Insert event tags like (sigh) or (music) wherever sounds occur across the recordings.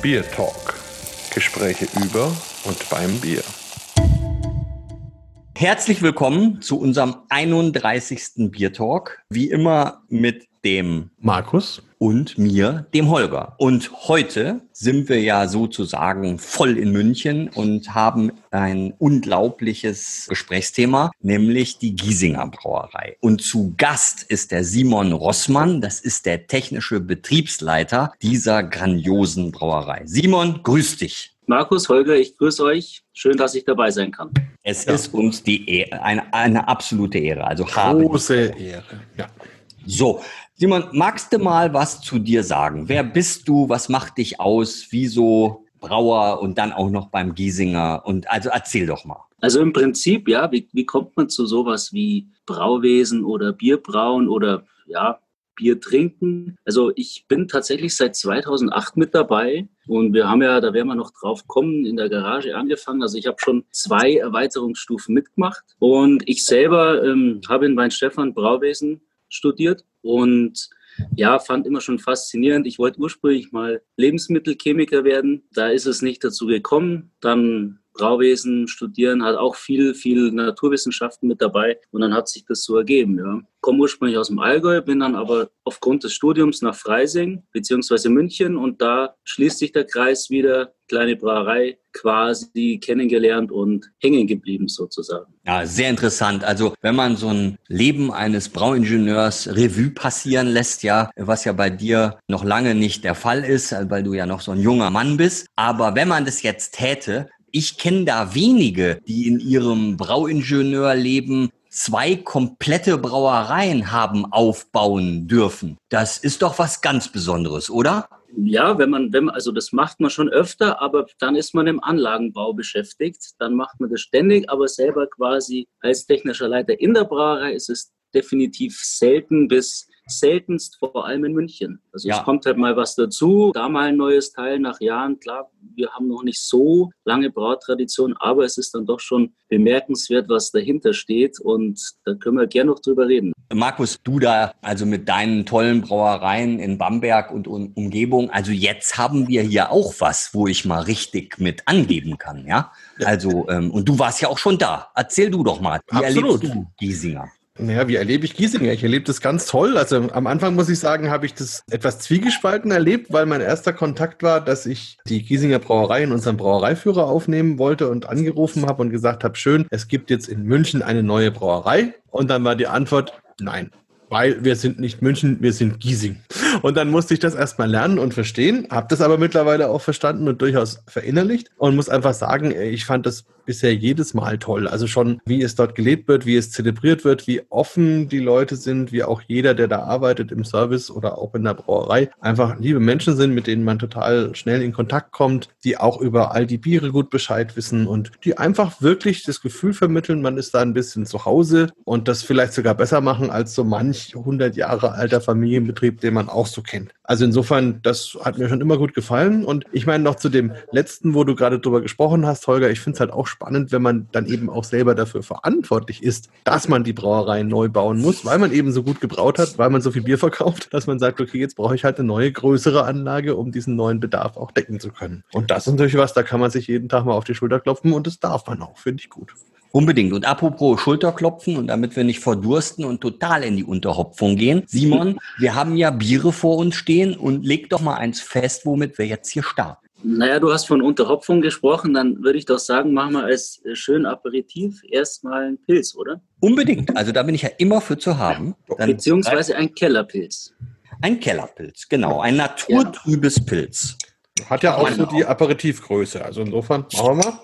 Bier Talk. Gespräche über und beim Bier. Herzlich willkommen zu unserem 31. Bier Talk. Wie immer mit dem Markus und mir, dem Holger. Und heute sind wir ja sozusagen voll in München und haben ein unglaubliches Gesprächsthema, nämlich die Giesinger Brauerei. Und zu Gast ist der Simon Rossmann, das ist der technische Betriebsleiter dieser grandiosen Brauerei. Simon, grüß dich. Markus, Holger, ich grüße euch. Schön, dass ich dabei sein kann. Es ja. ist uns die Ehre, eine, eine absolute Ehre. Also Große Ehre, ja. So, Simon, magst du mal was zu dir sagen? Wer bist du? Was macht dich aus? Wieso Brauer und dann auch noch beim Giesinger? Und also erzähl doch mal. Also im Prinzip, ja, wie, wie kommt man zu sowas wie Brauwesen oder Bierbrauen oder ja, Bier trinken. Also ich bin tatsächlich seit 2008 mit dabei und wir haben ja, da werden wir noch drauf kommen, in der Garage angefangen. Also ich habe schon zwei Erweiterungsstufen mitgemacht und ich selber ähm, habe in Weinstefan Brauwesen studiert und ja, fand immer schon faszinierend. Ich wollte ursprünglich mal Lebensmittelchemiker werden. Da ist es nicht dazu gekommen. Dann Brauwesen studieren, hat auch viel, viel Naturwissenschaften mit dabei und dann hat sich das so ergeben. Ja. Komme ursprünglich aus dem Allgäu, bin dann aber aufgrund des Studiums nach Freising bzw. München und da schließt sich der Kreis wieder, kleine Brauerei quasi kennengelernt und hängen geblieben sozusagen. Ja, sehr interessant. Also wenn man so ein Leben eines Brauingenieurs Revue passieren lässt, ja, was ja bei dir noch lange nicht der Fall ist, weil du ja noch so ein junger Mann bist. Aber wenn man das jetzt täte, ich kenne da wenige, die in ihrem Brauingenieurleben zwei komplette Brauereien haben aufbauen dürfen. Das ist doch was ganz Besonderes, oder? Ja, wenn man, wenn man, also das macht man schon öfter, aber dann ist man im Anlagenbau beschäftigt. Dann macht man das ständig, aber selber quasi als technischer Leiter in der Brauerei ist es definitiv selten bis seltenst, vor allem in München. Also ja. es kommt halt mal was dazu, da mal ein neues Teil nach Jahren. Klar, wir haben noch nicht so lange Brautradition, aber es ist dann doch schon bemerkenswert, was dahinter steht und da können wir gerne noch drüber reden. Markus, du da also mit deinen tollen Brauereien in Bamberg und um Umgebung, also jetzt haben wir hier auch was, wo ich mal richtig mit angeben kann, ja? Also, ähm, und du warst ja auch schon da. Erzähl du doch mal, wie Absolut. erlebst du Giesinger? Naja, wie erlebe ich Giesinger? Ich erlebe das ganz toll. Also am Anfang muss ich sagen, habe ich das etwas zwiegespalten erlebt, weil mein erster Kontakt war, dass ich die Giesinger Brauerei in unserem Brauereiführer aufnehmen wollte und angerufen habe und gesagt habe, schön, es gibt jetzt in München eine neue Brauerei. Und dann war die Antwort, nein weil wir sind nicht München, wir sind Giesing. Und dann musste ich das erstmal lernen und verstehen, habe das aber mittlerweile auch verstanden und durchaus verinnerlicht und muss einfach sagen, ich fand das bisher jedes Mal toll. Also schon, wie es dort gelebt wird, wie es zelebriert wird, wie offen die Leute sind, wie auch jeder, der da arbeitet im Service oder auch in der Brauerei, einfach liebe Menschen sind, mit denen man total schnell in Kontakt kommt, die auch über all die Biere gut Bescheid wissen und die einfach wirklich das Gefühl vermitteln, man ist da ein bisschen zu Hause und das vielleicht sogar besser machen als so manche 30, 100 Jahre alter Familienbetrieb, den man auch so kennt. Also insofern, das hat mir schon immer gut gefallen. Und ich meine noch zu dem letzten, wo du gerade drüber gesprochen hast, Holger, ich finde es halt auch spannend, wenn man dann eben auch selber dafür verantwortlich ist, dass man die Brauereien neu bauen muss, weil man eben so gut gebraut hat, weil man so viel Bier verkauft, dass man sagt, okay, jetzt brauche ich halt eine neue, größere Anlage, um diesen neuen Bedarf auch decken zu können. Und das ist natürlich was, da kann man sich jeden Tag mal auf die Schulter klopfen und das darf man auch, finde ich gut. Unbedingt. Und apropos Schulterklopfen und damit wir nicht verdursten und total in die Unterhopfung gehen. Simon, wir haben ja Biere vor uns stehen und leg doch mal eins fest, womit wir jetzt hier starten. Naja, du hast von Unterhopfung gesprochen, dann würde ich doch sagen, machen wir als schön Aperitif erstmal einen Pilz, oder? Unbedingt. Also da bin ich ja immer für zu haben. Dann Beziehungsweise ein Kellerpilz. Ein Kellerpilz, genau. Ein naturtrübes ja. Pilz. Hat ja auch so die Aperitivgröße. Also insofern, machen wir mal.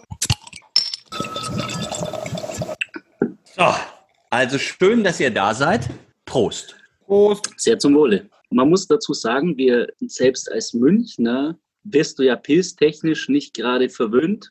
So, also schön, dass ihr da seid. Prost. Prost. Sehr zum Wohle. Man muss dazu sagen, wir selbst als Münchner wirst du ja pilztechnisch nicht gerade verwöhnt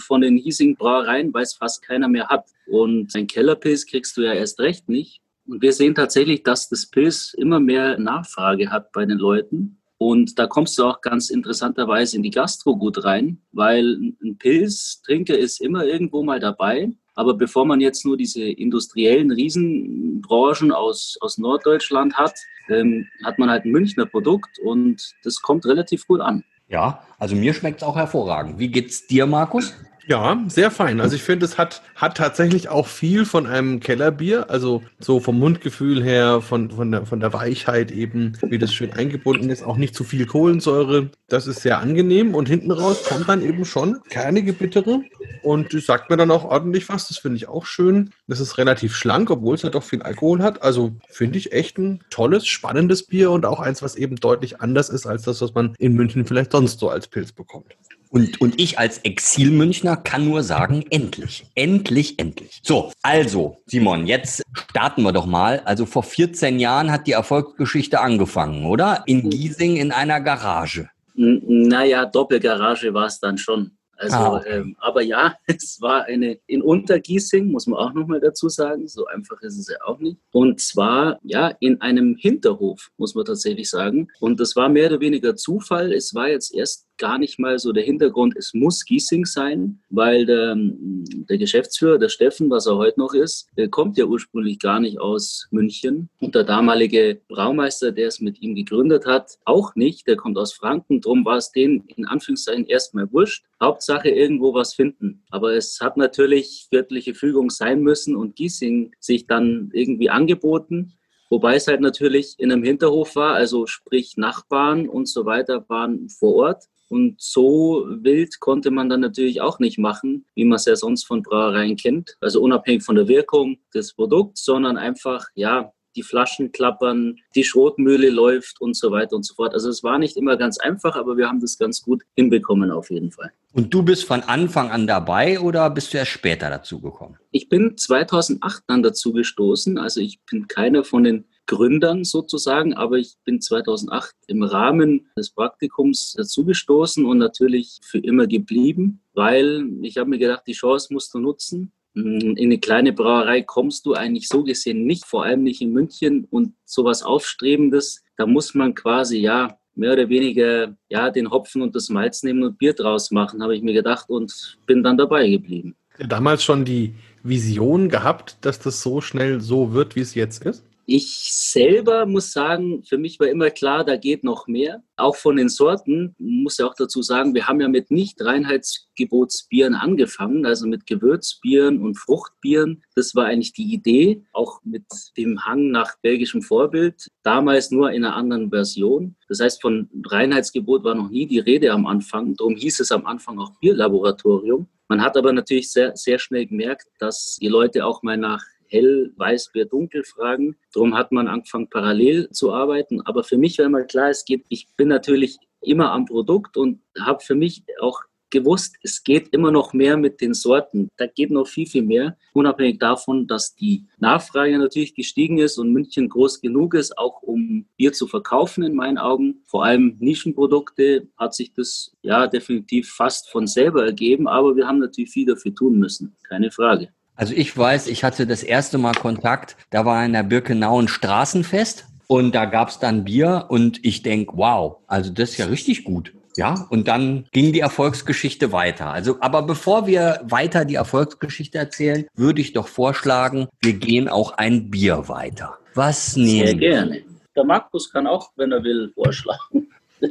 von den hiesigen Brauereien, weil es fast keiner mehr hat. Und ein Kellerpilz kriegst du ja erst recht nicht. Und wir sehen tatsächlich, dass das Pilz immer mehr Nachfrage hat bei den Leuten. Und da kommst du auch ganz interessanterweise in die Gastro gut rein, weil ein Pilztrinker ist immer irgendwo mal dabei. Aber bevor man jetzt nur diese industriellen Riesenbranchen aus, aus Norddeutschland hat, ähm, hat man halt ein Münchner Produkt und das kommt relativ gut an. Ja, also mir schmeckt es auch hervorragend. Wie geht's dir, Markus? Ja, sehr fein. Also ich finde, es hat, hat tatsächlich auch viel von einem Kellerbier, also so vom Mundgefühl her, von, von, der, von der Weichheit eben, wie das schön eingebunden ist, auch nicht zu viel Kohlensäure. Das ist sehr angenehm und hinten raus kommt dann eben schon kernige Bittere und das sagt mir dann auch ordentlich was. Das finde ich auch schön. Das ist relativ schlank, obwohl es ja doch viel Alkohol hat. Also finde ich echt ein tolles, spannendes Bier und auch eins, was eben deutlich anders ist als das, was man in München vielleicht sonst so als Pilz bekommt. Und, und ich als Exilmünchner kann nur sagen, endlich, endlich, endlich. So, also, Simon, jetzt starten wir doch mal. Also vor 14 Jahren hat die Erfolgsgeschichte angefangen, oder? In Giesing in einer Garage. Naja, Doppelgarage war es dann schon. Also, ah, okay. ähm, aber ja, (laughs) es war eine in Untergiesing, muss man auch nochmal dazu sagen. So einfach ist es ja auch nicht. Und zwar, ja, in einem Hinterhof, muss man tatsächlich sagen. Und das war mehr oder weniger Zufall. Es war jetzt erst gar nicht mal so der Hintergrund, es muss Giesing sein, weil der, der Geschäftsführer, der Steffen, was er heute noch ist, der kommt ja ursprünglich gar nicht aus München. Und der damalige Braumeister, der es mit ihm gegründet hat, auch nicht. Der kommt aus Franken. Drum war es denen in Anführungszeichen erstmal wurscht. Hauptsache irgendwo was finden. Aber es hat natürlich göttliche Fügung sein müssen und Giesing sich dann irgendwie angeboten. Wobei es halt natürlich in einem Hinterhof war, also sprich Nachbarn und so weiter waren vor Ort. Und so wild konnte man dann natürlich auch nicht machen, wie man es ja sonst von Brauereien kennt. Also unabhängig von der Wirkung des Produkts, sondern einfach, ja, die Flaschen klappern, die Schrotmühle läuft und so weiter und so fort. Also es war nicht immer ganz einfach, aber wir haben das ganz gut hinbekommen auf jeden Fall. Und du bist von Anfang an dabei oder bist du erst später dazu gekommen? Ich bin 2008 dann dazu gestoßen. Also ich bin keiner von den Gründern sozusagen, aber ich bin 2008 im Rahmen des Praktikums dazugestoßen und natürlich für immer geblieben, weil ich habe mir gedacht, die Chance musst du nutzen. In eine kleine Brauerei kommst du eigentlich so gesehen nicht, vor allem nicht in München und sowas Aufstrebendes. Da muss man quasi ja mehr oder weniger ja den Hopfen und das Malz nehmen und Bier draus machen, habe ich mir gedacht und bin dann dabei geblieben. Damals schon die Vision gehabt, dass das so schnell so wird, wie es jetzt ist? Ich selber muss sagen, für mich war immer klar, da geht noch mehr. Auch von den Sorten, muss ja auch dazu sagen, wir haben ja mit Nicht-Reinheitsgebotsbieren angefangen, also mit Gewürzbieren und Fruchtbieren. Das war eigentlich die Idee, auch mit dem Hang nach belgischem Vorbild, damals nur in einer anderen Version. Das heißt, von Reinheitsgebot war noch nie die Rede am Anfang. Darum hieß es am Anfang auch Bierlaboratorium. Man hat aber natürlich sehr, sehr schnell gemerkt, dass die Leute auch mal nach hell, weiß, wer dunkel fragen. Darum hat man angefangen, parallel zu arbeiten. Aber für mich war immer klar, es geht, ich bin natürlich immer am Produkt und habe für mich auch gewusst, es geht immer noch mehr mit den Sorten. Da geht noch viel, viel mehr. Unabhängig davon, dass die Nachfrage natürlich gestiegen ist und München groß genug ist, auch um Bier zu verkaufen, in meinen Augen. Vor allem Nischenprodukte hat sich das ja definitiv fast von selber ergeben. Aber wir haben natürlich viel dafür tun müssen. Keine Frage. Also ich weiß, ich hatte das erste Mal Kontakt, da war in der Birkenau ein Straßenfest und da gab's dann Bier und ich denk, wow, also das ist ja richtig gut. Ja, und dann ging die Erfolgsgeschichte weiter. Also, aber bevor wir weiter die Erfolgsgeschichte erzählen, würde ich doch vorschlagen, wir gehen auch ein Bier weiter. Was nehmen? Sehr gerne. Der Markus kann auch, wenn er will, vorschlagen.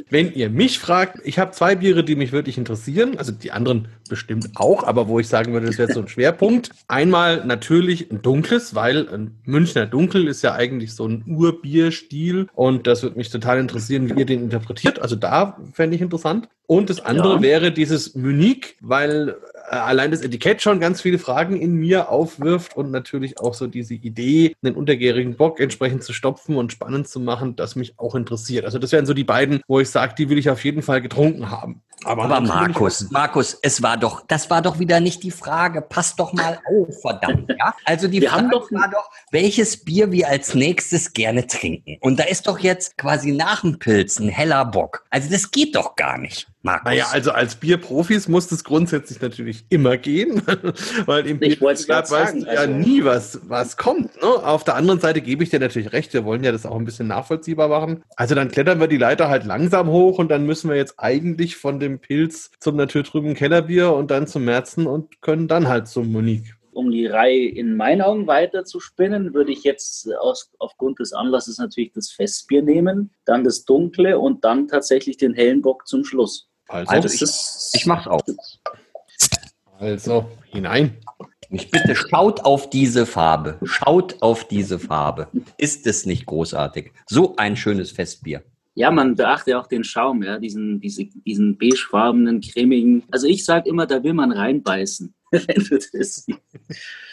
Wenn ihr mich fragt, ich habe zwei Biere, die mich wirklich interessieren, also die anderen bestimmt auch, aber wo ich sagen würde, das wäre so ein Schwerpunkt. Einmal natürlich ein dunkles, weil ein Münchner Dunkel ist ja eigentlich so ein Urbierstil und das würde mich total interessieren, wie ihr den interpretiert. Also da fände ich interessant. Und das andere ja. wäre dieses Munich, weil allein das Etikett schon ganz viele Fragen in mir aufwirft und natürlich auch so diese Idee, einen untergärigen Bock entsprechend zu stopfen und spannend zu machen, das mich auch interessiert. Also das wären so die beiden, wo ich sage, die will ich auf jeden Fall getrunken haben. Aber, Aber Markus, Markus, es war doch, das war doch wieder nicht die Frage. Passt doch mal auf, verdammt, ja? Also die wir Frage doch, war doch, welches Bier wir als nächstes gerne trinken. Und da ist doch jetzt quasi nach dem Pilz ein heller Bock. Also das geht doch gar nicht. Markus. Naja, also als Bierprofis muss das grundsätzlich natürlich immer gehen, (laughs) weil im Bierglas weißt du ja also nie, was, was kommt. Ne? Auf der anderen Seite gebe ich dir natürlich recht, wir wollen ja das auch ein bisschen nachvollziehbar machen. Also dann klettern wir die Leiter halt langsam hoch und dann müssen wir jetzt eigentlich von dem Pilz zum naturtrüben Kellerbier und dann zum Märzen und können dann halt zum Monique um die Reihe in meinen Augen weiter zu spinnen, würde ich jetzt aus, aufgrund des Anlasses natürlich das Festbier nehmen, dann das Dunkle und dann tatsächlich den hellen Bock zum Schluss. Also, also ich, ich mach's auch. Also, hinein. Mich bitte schaut auf diese Farbe. Schaut auf diese Farbe. Ist es nicht großartig? So ein schönes Festbier. Ja, man beachte auch den Schaum, ja, diesen, diese, diesen beigefarbenen, cremigen. Also ich sage immer, da will man reinbeißen. (laughs) wenn du das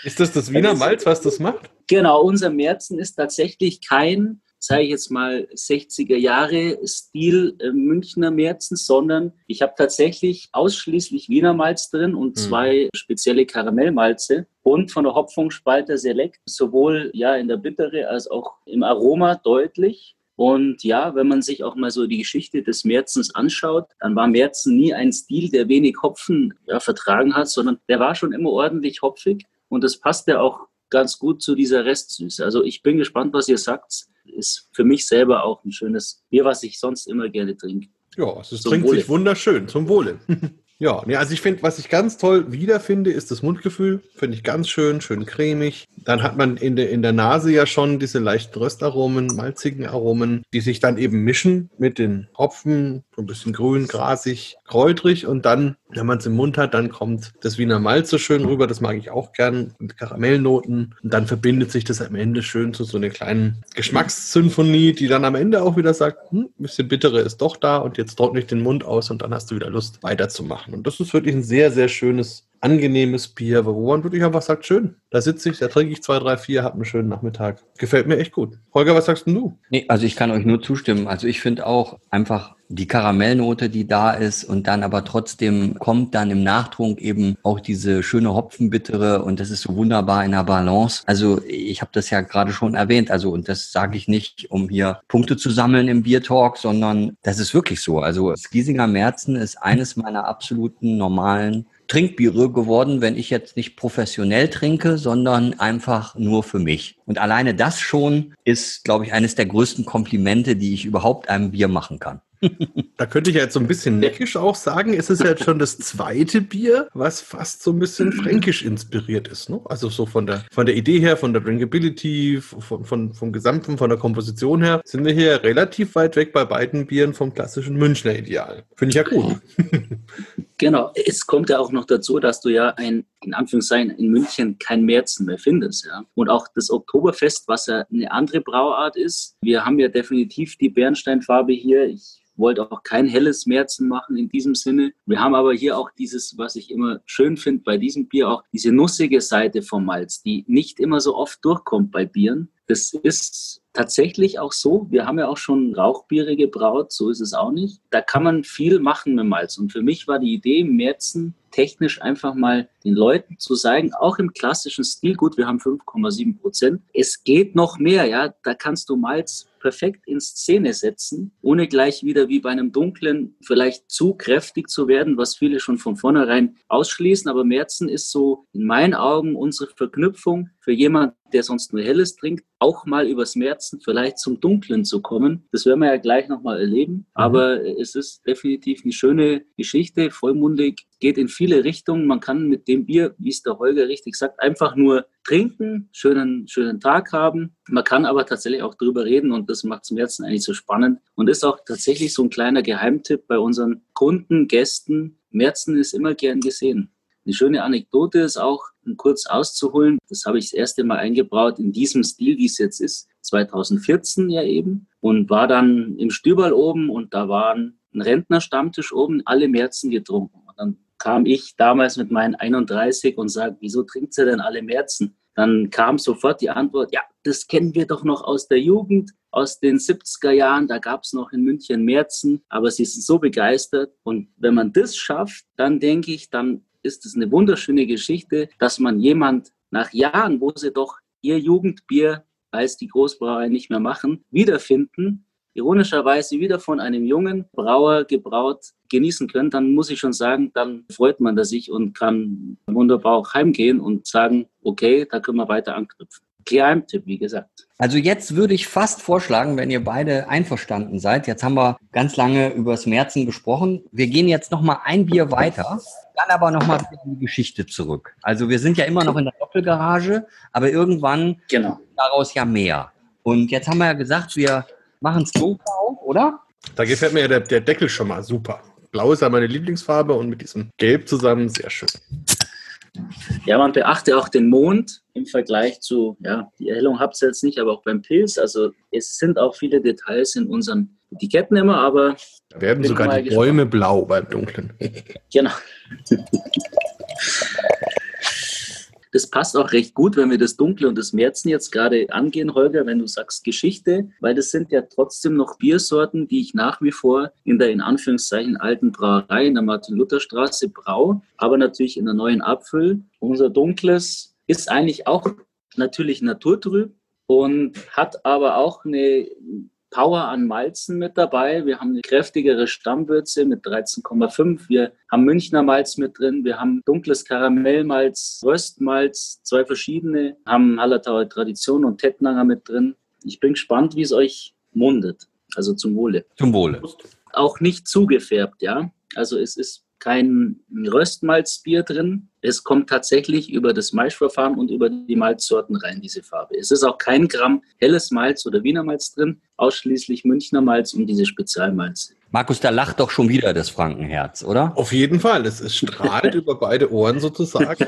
Ist das das Wiener Malz, was das macht? Genau, unser Märzen ist tatsächlich kein sage ich jetzt mal, 60er Jahre Stil äh, Münchner Märzen, sondern ich habe tatsächlich ausschließlich Wiener Malz drin und mhm. zwei spezielle Karamellmalze und von der Hopfungspalte Select, sowohl ja in der Bittere als auch im Aroma deutlich. Und ja, wenn man sich auch mal so die Geschichte des Märzens anschaut, dann war Märzen nie ein Stil, der wenig Hopfen ja, vertragen hat, sondern der war schon immer ordentlich hopfig. Und das passt ja auch ganz gut zu dieser Restsüße. Also ich bin gespannt, was ihr sagt ist für mich selber auch ein schönes Bier, was ich sonst immer gerne trinke. Ja, es trinkt Wohle. sich wunderschön, zum Wohle. (laughs) Ja, nee, also ich finde, was ich ganz toll wiederfinde, ist das Mundgefühl. Finde ich ganz schön, schön cremig. Dann hat man in der, in der Nase ja schon diese leichten Röstaromen, malzigen Aromen, die sich dann eben mischen mit den Hopfen, so ein bisschen grün, grasig, kräutrig und dann, wenn man es im Mund hat, dann kommt das Wiener Malz so schön rüber, das mag ich auch gern, mit Karamellnoten und dann verbindet sich das am Ende schön zu so einer kleinen Geschmackssymphonie, die dann am Ende auch wieder sagt, hm, ein bisschen bittere ist doch da und jetzt trockne ich den Mund aus und dann hast du wieder Lust weiterzumachen machen. Und das ist wirklich ein sehr, sehr schönes, angenehmes Bier, wo man wirklich einfach sagt, schön, da sitze ich, da trinke ich zwei, drei, vier, habe einen schönen Nachmittag. Gefällt mir echt gut. Holger, was sagst du? Nee, also ich kann euch nur zustimmen. Also ich finde auch einfach die Karamellnote, die da ist und dann aber trotzdem kommt dann im Nachtrunk eben auch diese schöne Hopfenbittere und das ist so wunderbar in der Balance. Also ich habe das ja gerade schon erwähnt, also und das sage ich nicht, um hier Punkte zu sammeln im Bier Talk, sondern das ist wirklich so. Also das Giesinger Märzen ist eines meiner absoluten normalen Trinkbiere geworden, wenn ich jetzt nicht professionell trinke, sondern einfach nur für mich. Und alleine das schon ist, glaube ich, eines der größten Komplimente, die ich überhaupt einem Bier machen kann. (laughs) Da könnte ich ja jetzt so ein bisschen neckisch auch sagen, es ist ja jetzt schon das zweite Bier, was fast so ein bisschen fränkisch inspiriert ist. Ne? Also so von der, von der Idee her, von der Drinkability, von, von, vom Gesamten, von der Komposition her, sind wir hier relativ weit weg bei beiden Bieren vom klassischen Münchner Ideal. Finde ich ja gut. (laughs) Genau, es kommt ja auch noch dazu, dass du ja ein, in Anführungszeichen, in München kein Märzen mehr findest. Ja? Und auch das Oktoberfest, was ja eine andere Brauart ist. Wir haben ja definitiv die Bernsteinfarbe hier. Ich wollte auch kein helles Märzen machen in diesem Sinne. Wir haben aber hier auch dieses, was ich immer schön finde bei diesem Bier, auch diese nussige Seite vom Malz, die nicht immer so oft durchkommt bei Bieren. Das ist tatsächlich auch so. Wir haben ja auch schon Rauchbiere gebraut, so ist es auch nicht. Da kann man viel machen mit Malz. Und für mich war die Idee, Märzen technisch einfach mal den Leuten zu sagen, auch im klassischen Stil, gut, wir haben 5,7 Prozent, es geht noch mehr, ja, da kannst du Malz perfekt in Szene setzen, ohne gleich wieder wie bei einem dunklen vielleicht zu kräftig zu werden, was viele schon von vornherein ausschließen. Aber Märzen ist so in meinen Augen unsere Verknüpfung für jemanden, der sonst nur Helles trinkt, auch mal übers Märzen vielleicht zum Dunklen zu kommen. Das werden wir ja gleich nochmal erleben. Mhm. Aber es ist definitiv eine schöne Geschichte, vollmundig, geht in viele Richtungen. Man kann mit dem Bier, wie es der Holger richtig sagt, einfach nur trinken, schönen, schönen Tag haben. Man kann aber tatsächlich auch drüber reden und das macht zum Märzen eigentlich so spannend und ist auch tatsächlich so ein kleiner Geheimtipp bei unseren Kunden, Gästen. Märzen ist immer gern gesehen. Eine schöne Anekdote ist auch, kurz auszuholen, das habe ich das erste Mal eingebraut in diesem Stil, wie es jetzt ist, 2014 ja eben, und war dann im Stüberl oben und da waren ein Rentnerstammtisch oben, alle Märzen getrunken. Und dann kam ich damals mit meinen 31 und sagte, wieso trinkt sie denn alle Märzen? Dann kam sofort die Antwort, ja, das kennen wir doch noch aus der Jugend, aus den 70er Jahren, da gab es noch in München Märzen, aber sie sind so begeistert. Und wenn man das schafft, dann denke ich, dann ist es eine wunderschöne Geschichte, dass man jemand nach Jahren, wo sie doch ihr Jugendbier als die Großbrauerei nicht mehr machen, wiederfinden, ironischerweise wieder von einem jungen Brauer gebraut genießen können, dann muss ich schon sagen, dann freut man sich und kann wunderbar auch heimgehen und sagen, okay, da können wir weiter anknüpfen. Geheimtipp, wie gesagt. Also jetzt würde ich fast vorschlagen, wenn ihr beide einverstanden seid, jetzt haben wir ganz lange über das Märzen gesprochen, wir gehen jetzt noch mal ein Bier weiter, dann aber noch mal in die Geschichte zurück. Also wir sind ja immer noch in der Doppelgarage, aber irgendwann genau. daraus ja mehr. Und jetzt haben wir ja gesagt, wir machen es dunkel auf, oder? Da gefällt mir ja der, der Deckel schon mal super. Blau ist ja meine Lieblingsfarbe und mit diesem Gelb zusammen sehr schön. Ja, man beachte auch den Mond im Vergleich zu, ja, die Erhellung habt ihr jetzt nicht, aber auch beim Pilz. Also es sind auch viele Details in unseren Etiketten immer, aber. Da werden sogar die Bäume blau beim Dunklen. genau. (laughs) Das passt auch recht gut, wenn wir das Dunkle und das Märzen jetzt gerade angehen, Holger, wenn du sagst Geschichte, weil das sind ja trotzdem noch Biersorten, die ich nach wie vor in der in Anführungszeichen alten Brauerei in der Martin-Luther-Straße brau, aber natürlich in der neuen Abfüll. Unser Dunkles ist eigentlich auch natürlich naturtrüb und hat aber auch eine Power an Malzen mit dabei. Wir haben eine kräftigere Stammwürze mit 13,5. Wir haben Münchner Malz mit drin. Wir haben dunkles Karamellmalz, Röstmalz, zwei verschiedene, haben Hallertauer Tradition und Tettnanger mit drin. Ich bin gespannt, wie es euch mundet. Also zum Wohle. Zum Wohle. Auch nicht zugefärbt, ja. Also es ist kein Röstmalzbier drin. Es kommt tatsächlich über das Maischverfahren und über die Malzsorten rein, diese Farbe. Es ist auch kein Gramm helles Malz oder Wiener Malz drin, ausschließlich Münchner Malz und diese Spezialmalze. Markus, da lacht doch schon wieder das Frankenherz, oder? Auf jeden Fall. Es, es strahlt (laughs) über beide Ohren sozusagen.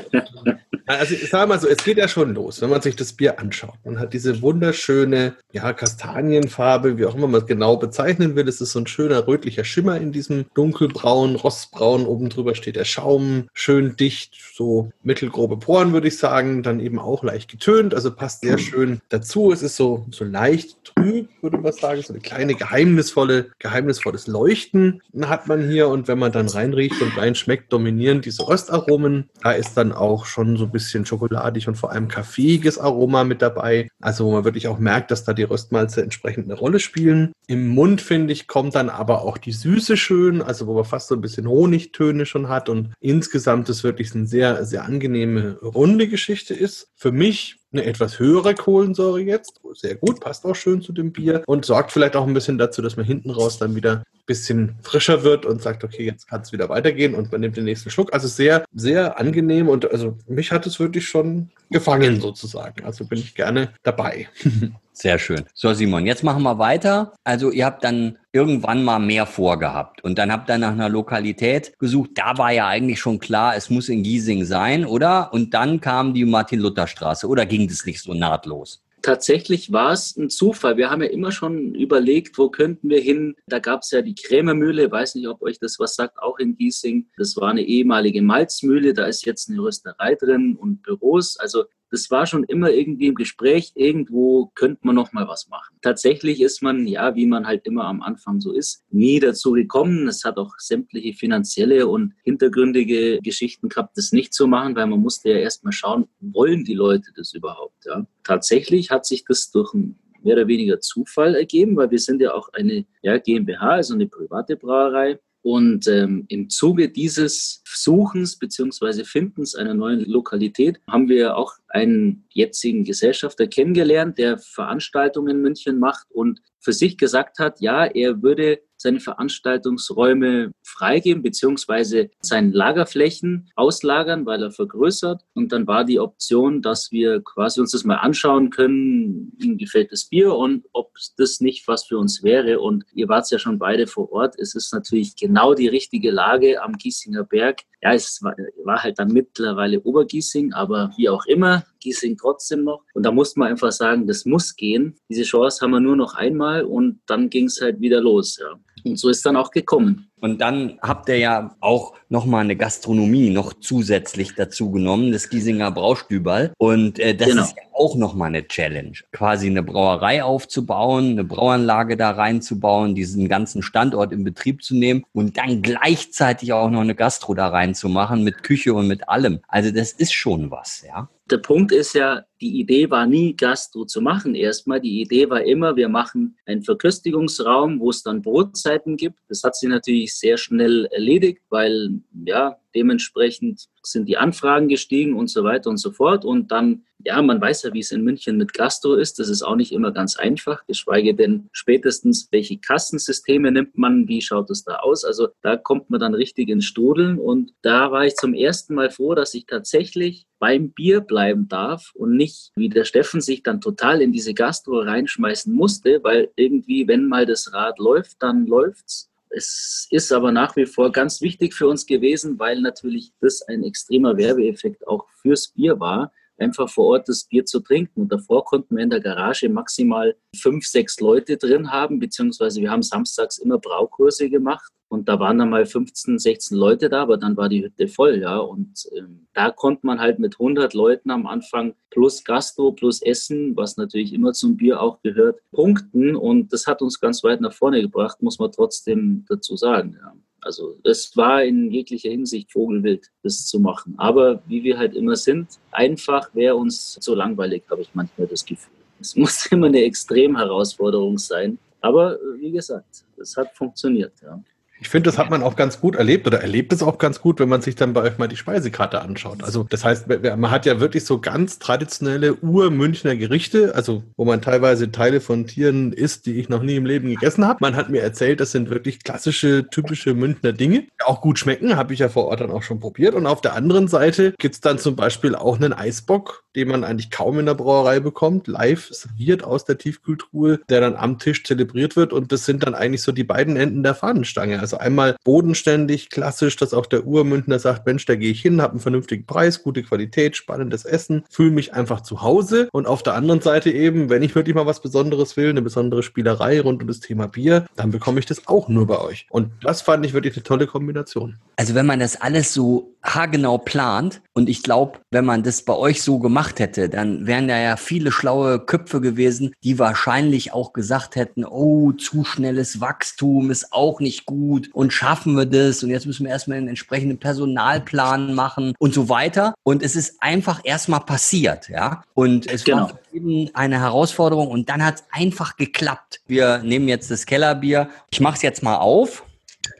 Also ich sage mal so, es geht ja schon los, wenn man sich das Bier anschaut. Man hat diese wunderschöne, ja, Kastanienfarbe, wie auch immer man es genau bezeichnen will. Es ist so ein schöner rötlicher Schimmer in diesem dunkelbraun, rostbraun. Oben drüber steht der Schaum, schön dicht, so mittelgrobe Poren, würde ich sagen. Dann eben auch leicht getönt, also passt sehr schön dazu. Es ist so, so leicht trüb, würde man sagen. So eine kleine geheimnisvolle, geheimnisvolles Leuchten hat man hier. Und wenn man dann reinriecht und rein schmeckt, dominieren diese Röstaromen. Da ist dann auch schon so ein bisschen schokoladig und vor allem kaffeeiges Aroma mit dabei. Also wo man wirklich auch merkt, dass da die Röstmalze entsprechend eine Rolle spielen. Im Mund, finde ich, kommt dann aber auch die Süße schön, also wo man fast so ein bisschen Honigtöne schon hat. Und insgesamt ist wirklich eine sehr, sehr angenehme, runde Geschichte ist. Für mich eine etwas höhere Kohlensäure jetzt. Sehr gut, passt auch schön zu dem Bier und sorgt vielleicht auch ein bisschen dazu, dass man hinten raus dann wieder ein bisschen frischer wird und sagt, okay, jetzt kann es wieder weitergehen und man nimmt den nächsten Schluck. Also sehr, sehr angenehm und also mich hat es wirklich schon gefangen sozusagen. Also bin ich gerne dabei. (laughs) Sehr schön. So, Simon, jetzt machen wir weiter. Also, ihr habt dann irgendwann mal mehr vorgehabt und dann habt ihr nach einer Lokalität gesucht. Da war ja eigentlich schon klar, es muss in Giesing sein, oder? Und dann kam die Martin-Luther-Straße oder ging das nicht so nahtlos? Tatsächlich war es ein Zufall. Wir haben ja immer schon überlegt, wo könnten wir hin. Da gab es ja die Krämermühle, weiß nicht, ob euch das was sagt, auch in Giesing. Das war eine ehemalige Malzmühle, da ist jetzt eine Rösterei drin und Büros. Also das war schon immer irgendwie im Gespräch, irgendwo könnte man noch mal was machen. Tatsächlich ist man, ja, wie man halt immer am Anfang so ist, nie dazu gekommen. Es hat auch sämtliche finanzielle und hintergründige Geschichten gehabt, das nicht zu machen, weil man musste ja erstmal schauen, wollen die Leute das überhaupt, ja. Tatsächlich hat sich das durch ein mehr oder weniger Zufall ergeben, weil wir sind ja auch eine ja, GmbH, also eine private Brauerei. Und ähm, im Zuge dieses Suchens beziehungsweise Findens einer neuen Lokalität haben wir auch einen jetzigen Gesellschafter kennengelernt, der Veranstaltungen in München macht und für sich gesagt hat, ja, er würde seine Veranstaltungsräume freigeben, beziehungsweise seine Lagerflächen auslagern, weil er vergrößert. Und dann war die Option, dass wir quasi uns das mal anschauen können, ihm gefällt das Bier und ob das nicht was für uns wäre. Und ihr wart ja schon beide vor Ort. Es ist natürlich genau die richtige Lage am Giesinger Berg. Ja, es war, war halt dann mittlerweile Obergiesing, aber wie auch immer, Giesing trotzdem noch. Und da musste man einfach sagen, das muss gehen. Diese Chance haben wir nur noch einmal und dann ging es halt wieder los. Ja. Und so ist dann auch gekommen. Und dann habt ihr ja auch nochmal eine Gastronomie noch zusätzlich dazu genommen, das Giesinger Braustüberl. Und äh, das genau. ist ja auch nochmal eine Challenge. Quasi eine Brauerei aufzubauen, eine Brauanlage da reinzubauen, diesen ganzen Standort in Betrieb zu nehmen und dann gleichzeitig auch noch eine Gastro da reinzumachen mit Küche und mit allem. Also das ist schon was, ja der Punkt ist ja, die Idee war nie, Gastro zu machen. Erstmal, die Idee war immer, wir machen einen Verköstigungsraum, wo es dann Brotzeiten gibt. Das hat sich natürlich sehr schnell erledigt, weil ja, dementsprechend sind die Anfragen gestiegen und so weiter und so fort. Und dann, ja, man weiß ja, wie es in München mit Gastro ist. Das ist auch nicht immer ganz einfach, geschweige denn spätestens, welche Kassensysteme nimmt man, wie schaut es da aus. Also da kommt man dann richtig ins Strudeln. Und da war ich zum ersten Mal froh, dass ich tatsächlich beim Bier bleiben darf und nicht, wie der Steffen sich dann total in diese Gastro reinschmeißen musste, weil irgendwie, wenn mal das Rad läuft, dann läuft's. Es ist aber nach wie vor ganz wichtig für uns gewesen, weil natürlich das ein extremer Werbeeffekt auch fürs Bier war einfach vor Ort das Bier zu trinken. Und davor konnten wir in der Garage maximal fünf, sechs Leute drin haben, beziehungsweise wir haben samstags immer Braukurse gemacht. Und da waren dann mal 15, 16 Leute da, aber dann war die Hütte voll, ja. Und ähm, da konnte man halt mit 100 Leuten am Anfang plus Gastro, plus Essen, was natürlich immer zum Bier auch gehört, punkten. Und das hat uns ganz weit nach vorne gebracht, muss man trotzdem dazu sagen, ja. Also es war in jeglicher Hinsicht Vogelwild, das zu machen. Aber wie wir halt immer sind, einfach wäre uns zu langweilig, habe ich manchmal das Gefühl. Es muss (laughs) immer eine Extremherausforderung sein. Aber wie gesagt, es hat funktioniert. Ja. Ich finde, das hat man auch ganz gut erlebt oder erlebt es auch ganz gut, wenn man sich dann bei euch mal die Speisekarte anschaut. Also das heißt, man hat ja wirklich so ganz traditionelle Ur-Münchner Gerichte, also wo man teilweise Teile von Tieren isst, die ich noch nie im Leben gegessen habe. Man hat mir erzählt, das sind wirklich klassische, typische Münchner Dinge, die auch gut schmecken, habe ich ja vor Ort dann auch schon probiert. Und auf der anderen Seite gibt's dann zum Beispiel auch einen Eisbock, den man eigentlich kaum in der Brauerei bekommt, live serviert aus der Tiefkühltruhe, der dann am Tisch zelebriert wird. Und das sind dann eigentlich so die beiden Enden der Fahnenstange. Also einmal bodenständig, klassisch, dass auch der Urmündner sagt, Mensch, da gehe ich hin, habe einen vernünftigen Preis, gute Qualität, spannendes Essen, fühle mich einfach zu Hause. Und auf der anderen Seite eben, wenn ich wirklich mal was Besonderes will, eine besondere Spielerei rund um das Thema Bier, dann bekomme ich das auch nur bei euch. Und das fand ich wirklich eine tolle Kombination. Also wenn man das alles so haargenau plant und ich glaube, wenn man das bei euch so gemacht hätte, dann wären da ja viele schlaue Köpfe gewesen, die wahrscheinlich auch gesagt hätten, oh, zu schnelles Wachstum ist auch nicht gut und schaffen wir das und jetzt müssen wir erstmal einen entsprechenden Personalplan machen und so weiter. Und es ist einfach erstmal passiert, ja. Und es genau. war eben eine Herausforderung und dann hat es einfach geklappt. Wir nehmen jetzt das Kellerbier. Ich mache es jetzt mal auf.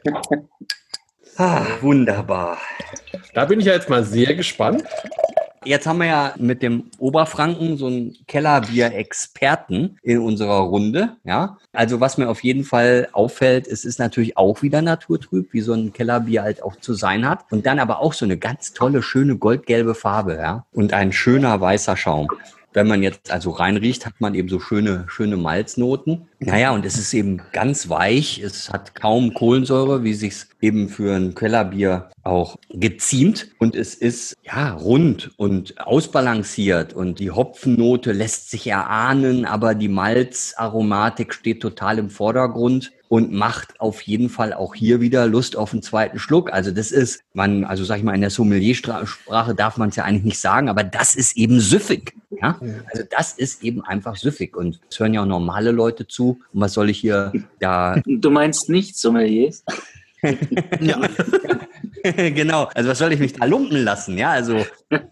(laughs) Ah, wunderbar. Da bin ich ja jetzt mal sehr gespannt. Jetzt haben wir ja mit dem Oberfranken so einen Kellerbier-Experten in unserer Runde. Ja, also was mir auf jeden Fall auffällt, es ist natürlich auch wieder naturtrüb, wie so ein Kellerbier halt auch zu sein hat. Und dann aber auch so eine ganz tolle, schöne goldgelbe Farbe, ja. Und ein schöner weißer Schaum. Wenn man jetzt also reinriecht, hat man eben so schöne, schöne Malznoten. Naja, und es ist eben ganz weich. Es hat kaum Kohlensäure, wie sich's eben für ein Kellerbier auch geziemt. Und es ist, ja, rund und ausbalanciert. Und die Hopfennote lässt sich erahnen, aber die Malzaromatik steht total im Vordergrund und macht auf jeden Fall auch hier wieder Lust auf einen zweiten Schluck. Also das ist, man, also sag ich mal, in der Sommeliersprache darf man es ja eigentlich nicht sagen, aber das ist eben süffig. Ja? Also das ist eben einfach süffig und es hören ja auch normale Leute zu. Und was soll ich hier da... Du meinst nicht Sommeliers? (laughs) ja. (laughs) genau. Also was soll ich mich da lumpen lassen? Ja, also (laughs)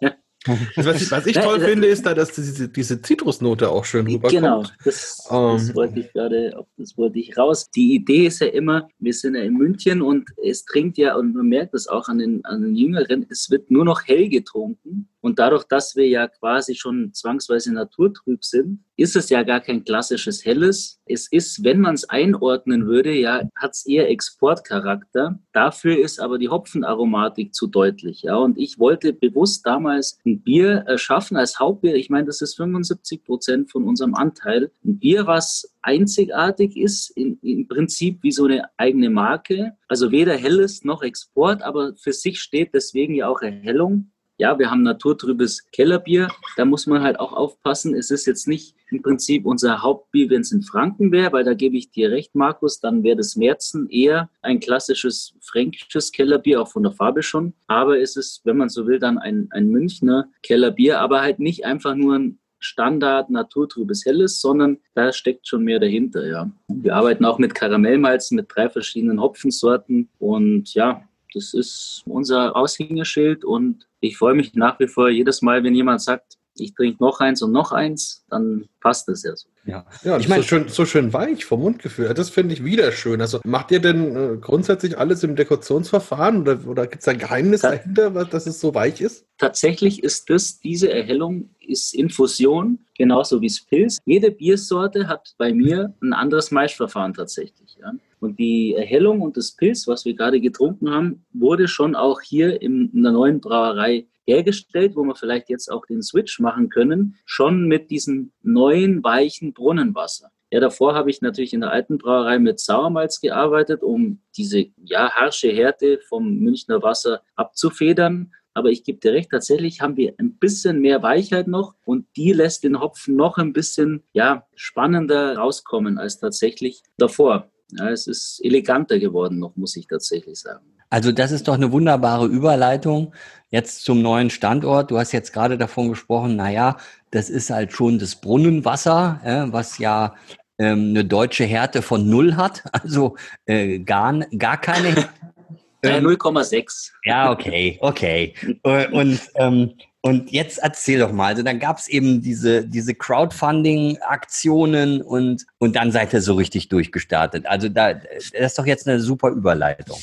(laughs) also was, ich, was ich toll finde, ist da, dass diese, diese Zitrusnote auch schön rüberkommt. Genau, das, das ähm. wollte ich gerade, das wollte ich raus. Die Idee ist ja immer, wir sind ja in München und es trinkt ja, und man merkt das auch an den, an den Jüngeren, es wird nur noch hell getrunken. Und dadurch, dass wir ja quasi schon zwangsweise naturtrüb sind, ist es ja gar kein klassisches Helles. Es ist, wenn man es einordnen würde, ja, hat es eher Exportcharakter. Dafür ist aber die Hopfenaromatik zu deutlich. Ja, und ich wollte bewusst damals ein Bier erschaffen als Hauptbier. Ich meine, das ist 75 Prozent von unserem Anteil. Ein Bier, was einzigartig ist, in, im Prinzip wie so eine eigene Marke. Also weder Helles noch Export, aber für sich steht deswegen ja auch Erhellung ja, wir haben naturtrübes Kellerbier. Da muss man halt auch aufpassen. Es ist jetzt nicht im Prinzip unser Hauptbier, wenn es in Franken wäre, weil da gebe ich dir recht, Markus, dann wäre das Merzen eher ein klassisches fränkisches Kellerbier, auch von der Farbe schon. Aber es ist, wenn man so will, dann ein, ein Münchner Kellerbier, aber halt nicht einfach nur ein Standard naturtrübes Helles, sondern da steckt schon mehr dahinter, ja. Wir arbeiten auch mit Karamellmalzen, mit drei verschiedenen Hopfensorten und ja, das ist unser Aushängeschild und ich freue mich nach wie vor jedes Mal, wenn jemand sagt, ich trinke noch eins und noch eins, dann passt das ja so. Ja, ja ich meine, so schön, so schön weich vom Mundgefühl. Das finde ich wieder schön. Also macht ihr denn äh, grundsätzlich alles im Dekorationsverfahren oder, oder gibt es ein Geheimnis Ta dahinter, was, dass es so weich ist? Tatsächlich ist das, diese Erhellung ist Infusion, genauso wie es Pilz. Jede Biersorte hat bei mir ein anderes Maischverfahren tatsächlich. Ja. Und die Erhellung und das Pilz, was wir gerade getrunken haben, wurde schon auch hier in, der neuen Brauerei hergestellt, wo wir vielleicht jetzt auch den Switch machen können, schon mit diesem neuen weichen Brunnenwasser. Ja, davor habe ich natürlich in der alten Brauerei mit Sauermalz gearbeitet, um diese ja, harsche Härte vom Münchner Wasser abzufedern. Aber ich gebe dir recht, tatsächlich haben wir ein bisschen mehr Weichheit noch und die lässt den Hopfen noch ein bisschen ja, spannender rauskommen als tatsächlich davor. Ja, es ist eleganter geworden noch, muss ich tatsächlich sagen. Also das ist doch eine wunderbare Überleitung jetzt zum neuen Standort. Du hast jetzt gerade davon gesprochen, naja, das ist halt schon das Brunnenwasser, äh, was ja ähm, eine deutsche Härte von null hat, (laughs) also äh, gar, gar keine. (laughs) 0,6. Ja, okay, okay. Äh, und, ähm, und jetzt erzähl doch mal, also dann gab es eben diese, diese Crowdfunding-Aktionen und, und dann seid ihr so richtig durchgestartet. Also da, das ist doch jetzt eine super Überleitung.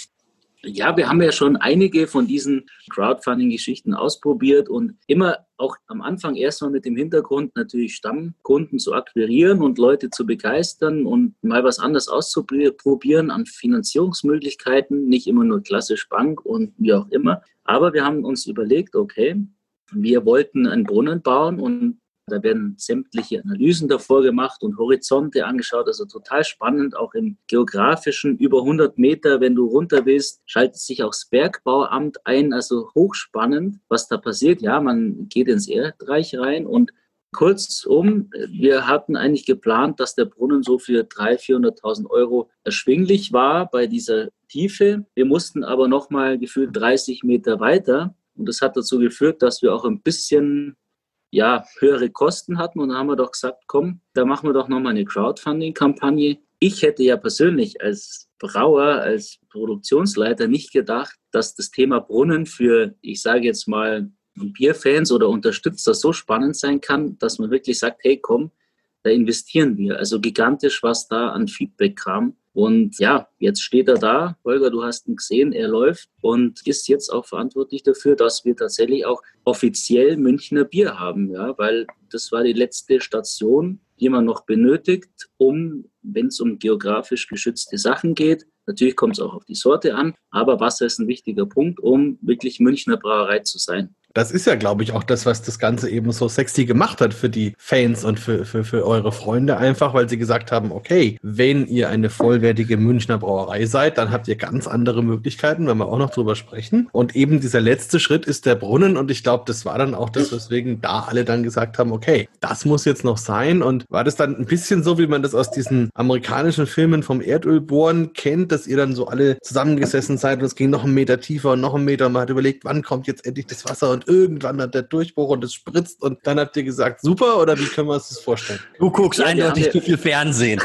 Ja, wir haben ja schon einige von diesen Crowdfunding-Geschichten ausprobiert und immer auch am Anfang erstmal mit dem Hintergrund natürlich Stammkunden zu akquirieren und Leute zu begeistern und mal was anderes auszuprobieren an Finanzierungsmöglichkeiten, nicht immer nur klassisch Bank und wie auch immer. Aber wir haben uns überlegt, okay, wir wollten einen Brunnen bauen und da werden sämtliche Analysen davor gemacht und Horizonte angeschaut. Also total spannend, auch im geografischen. Über 100 Meter, wenn du runter willst, schaltet sich auch das Bergbauamt ein. Also hochspannend, was da passiert. Ja, man geht ins Erdreich rein und Kurzum, wir hatten eigentlich geplant, dass der Brunnen so für 300.000, 400.000 Euro erschwinglich war bei dieser Tiefe. Wir mussten aber nochmal gefühlt 30 Meter weiter. Und das hat dazu geführt, dass wir auch ein bisschen ja, höhere Kosten hatten. Und dann haben wir doch gesagt, komm, da machen wir doch nochmal eine Crowdfunding-Kampagne. Ich hätte ja persönlich als Brauer, als Produktionsleiter nicht gedacht, dass das Thema Brunnen für, ich sage jetzt mal, Bierfans oder Unterstützer so spannend sein kann, dass man wirklich sagt, hey, komm, da investieren wir. Also gigantisch, was da an Feedback kam. Und ja, jetzt steht er da. Holger, du hast ihn gesehen, er läuft und ist jetzt auch verantwortlich dafür, dass wir tatsächlich auch offiziell Münchner Bier haben, ja, weil das war die letzte Station, die man noch benötigt, um, wenn es um geografisch geschützte Sachen geht, natürlich kommt es auch auf die Sorte an, aber Wasser ist ein wichtiger Punkt, um wirklich Münchner Brauerei zu sein das ist ja, glaube ich, auch das, was das Ganze eben so sexy gemacht hat für die Fans und für, für, für eure Freunde, einfach weil sie gesagt haben, okay, wenn ihr eine vollwertige Münchner Brauerei seid, dann habt ihr ganz andere Möglichkeiten, wenn wir auch noch drüber sprechen. Und eben dieser letzte Schritt ist der Brunnen und ich glaube, das war dann auch das, weswegen da alle dann gesagt haben, okay, das muss jetzt noch sein. Und war das dann ein bisschen so, wie man das aus diesen amerikanischen Filmen vom Erdölbohren kennt, dass ihr dann so alle zusammengesessen seid und es ging noch einen Meter tiefer und noch einen Meter und man hat überlegt, wann kommt jetzt endlich das Wasser und irgendwann hat der Durchbruch und es spritzt und dann habt ihr gesagt, super oder wie können wir uns das vorstellen? Du guckst ja, eindeutig zu viel Fernsehen.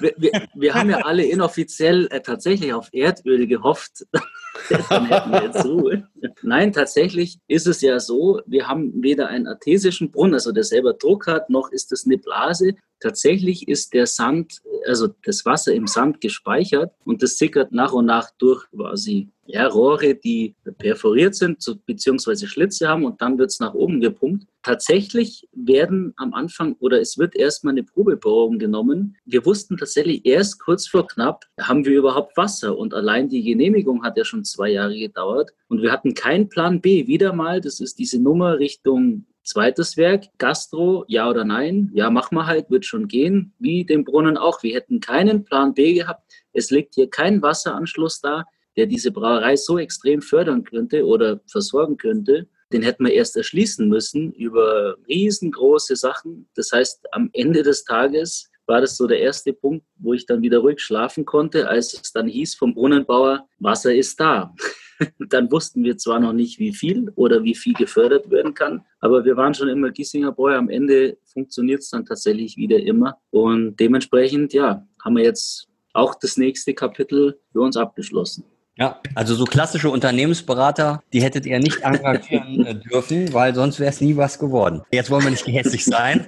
Wir, wir, wir, haben ja alle inoffiziell äh, tatsächlich auf Erdöl gehofft. (laughs) Dann hätten wir jetzt Ruhe. Nein, tatsächlich ist es ja so, wir haben weder einen artesischen Brunnen, also der selber Druck hat, noch ist es eine Blase. Tatsächlich ist der Sand, also das Wasser im Sand gespeichert und das sickert nach und nach durch quasi ja, Rohre, die perforiert sind, beziehungsweise Schlitze haben und dann wird es nach oben gepumpt. Tatsächlich werden am Anfang oder es wird erstmal eine Probebohrung genommen. Wir wussten tatsächlich erst kurz vor knapp, haben wir überhaupt Wasser und allein die Genehmigung hat ja schon zwei Jahre gedauert und wir hatten keinen Plan B. Wieder mal, das ist diese Nummer Richtung Zweites Werk, Gastro, ja oder nein? Ja, mach mal halt, wird schon gehen. Wie den Brunnen auch. Wir hätten keinen Plan B gehabt. Es liegt hier kein Wasseranschluss da der diese Brauerei so extrem fördern könnte oder versorgen könnte, den hätten wir erst erschließen müssen über riesengroße Sachen. Das heißt, am Ende des Tages war das so der erste Punkt, wo ich dann wieder ruhig schlafen konnte, als es dann hieß vom Brunnenbauer, Wasser ist da. (laughs) dann wussten wir zwar noch nicht, wie viel oder wie viel gefördert werden kann, aber wir waren schon immer Giesinger Bräu. Am Ende funktioniert es dann tatsächlich wieder immer. Und dementsprechend, ja, haben wir jetzt auch das nächste Kapitel für uns abgeschlossen. Ja, also so klassische Unternehmensberater, die hättet ihr nicht engagieren (laughs) äh, dürfen, weil sonst wäre es nie was geworden. Jetzt wollen wir nicht gehässig sein.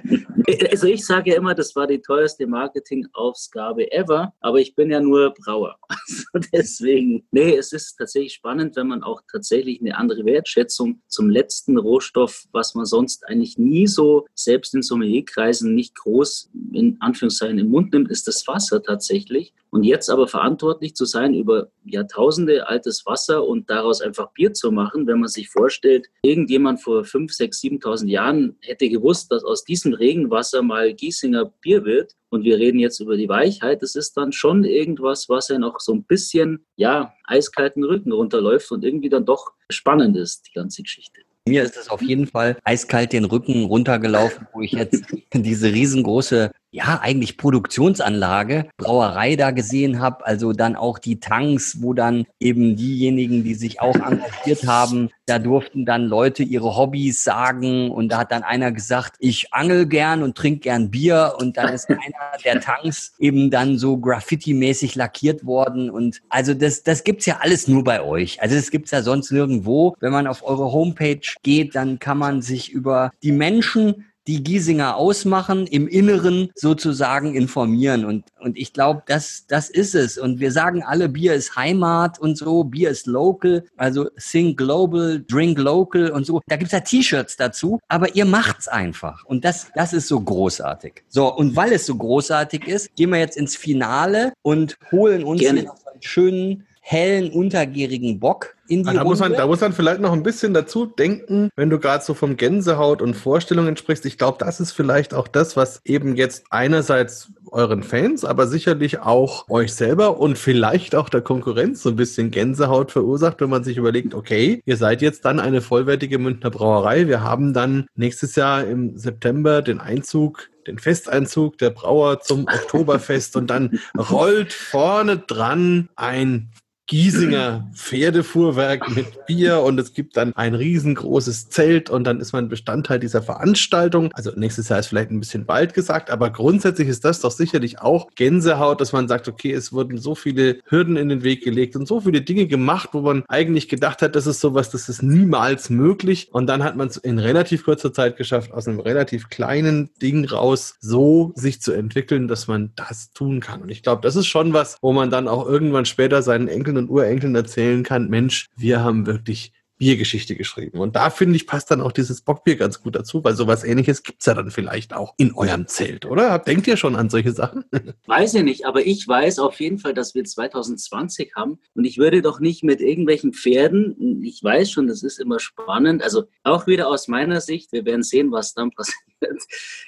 Also ich sage ja immer, das war die teuerste Marketingaufgabe ever, aber ich bin ja nur Brauer. (laughs) Also deswegen, nee, es ist tatsächlich spannend, wenn man auch tatsächlich eine andere Wertschätzung zum letzten Rohstoff, was man sonst eigentlich nie so, selbst in Sommelierkreisen nicht groß in Anführungszeichen im Mund nimmt, ist das Wasser tatsächlich. Und jetzt aber verantwortlich zu sein über Jahrtausende altes Wasser und daraus einfach Bier zu machen, wenn man sich vorstellt, irgendjemand vor 5, 6, 7.000 Jahren hätte gewusst, dass aus diesem Regenwasser mal Giesinger Bier wird. Und wir reden jetzt über die Weichheit. Das ist dann schon irgendwas, was ja noch so ein bisschen, ja, eiskalten Rücken runterläuft und irgendwie dann doch spannend ist, die ganze Geschichte. Mir ist es auf jeden Fall eiskalt den Rücken runtergelaufen, wo ich jetzt (laughs) diese riesengroße ja, eigentlich Produktionsanlage, Brauerei da gesehen habe, also dann auch die Tanks, wo dann eben diejenigen, die sich auch engagiert haben, da durften dann Leute ihre Hobbys sagen und da hat dann einer gesagt, ich angel gern und trinke gern Bier und dann ist (laughs) einer der Tanks eben dann so Graffiti-mäßig lackiert worden und also das, das gibt's ja alles nur bei euch. Also das gibt's ja sonst nirgendwo. Wenn man auf eure Homepage geht, dann kann man sich über die Menschen die Giesinger ausmachen, im Inneren sozusagen informieren. Und, und ich glaube, das, das ist es. Und wir sagen alle, Bier ist Heimat und so, Bier ist local, also think global, drink local und so. Da gibt's ja T-Shirts dazu, aber ihr macht's einfach. Und das, das ist so großartig. So, und weil es so großartig ist, gehen wir jetzt ins Finale und holen uns Gerne. einen schönen hellen, untergärigen Bock in die da Muss man, da muss man vielleicht noch ein bisschen dazu denken, wenn du gerade so vom Gänsehaut und Vorstellungen sprichst. Ich glaube, das ist vielleicht auch das, was eben jetzt einerseits euren Fans, aber sicherlich auch euch selber und vielleicht auch der Konkurrenz so ein bisschen Gänsehaut verursacht, wenn man sich überlegt, okay, ihr seid jetzt dann eine vollwertige Münchner Brauerei. Wir haben dann nächstes Jahr im September den Einzug den Festeinzug der Brauer zum (laughs) Oktoberfest und dann rollt vorne dran ein Giesinger Pferdefuhrwerk mit Bier und es gibt dann ein riesengroßes Zelt und dann ist man Bestandteil dieser Veranstaltung. Also nächstes Jahr ist vielleicht ein bisschen bald gesagt, aber grundsätzlich ist das doch sicherlich auch Gänsehaut, dass man sagt, okay, es wurden so viele Hürden in den Weg gelegt und so viele Dinge gemacht, wo man eigentlich gedacht hat, das ist sowas, das ist niemals möglich und dann hat man es in relativ kurzer Zeit geschafft, aus einem relativ kleinen Ding raus so sich zu entwickeln, dass man das tun kann. Und ich glaube, das ist schon was, wo man dann auch irgendwann später seinen Enkeln und Urenkeln erzählen kann, Mensch, wir haben wirklich Biergeschichte geschrieben. Und da finde ich, passt dann auch dieses Bockbier ganz gut dazu, weil sowas ähnliches gibt es ja dann vielleicht auch in eurem Zelt, oder? Denkt ihr schon an solche Sachen? (laughs) Weiß ich nicht, aber ich weiß auf jeden Fall, dass wir 2020 haben. Und ich würde doch nicht mit irgendwelchen Pferden, ich weiß schon, das ist immer spannend. Also auch wieder aus meiner Sicht, wir werden sehen, was dann (laughs) passiert.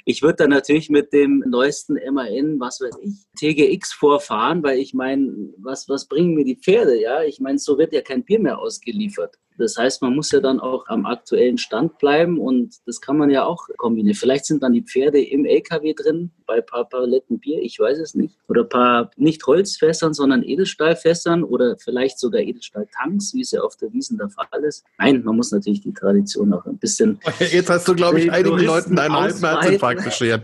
Ich würde dann natürlich mit dem neuesten MAN, was weiß ich, TGX vorfahren, weil ich meine, was, was bringen mir die Pferde? Ja, ich meine, so wird ja kein Bier mehr ausgeliefert. Das heißt, man muss ja dann auch am aktuellen Stand bleiben und das kann man ja auch kombinieren. Vielleicht sind dann die Pferde im LKW drin bei ein paar Paletten Bier, ich weiß es nicht. Oder ein paar nicht Holzfässern, sondern Edelstahlfässern oder vielleicht sogar Edelstahltanks, wie es ja auf der Wiesen der Fall ist. Nein, man muss natürlich die Tradition auch ein bisschen. (laughs) Jetzt hast du, glaube ich, einigen Leuten einen halben Herzinfarkt beschert.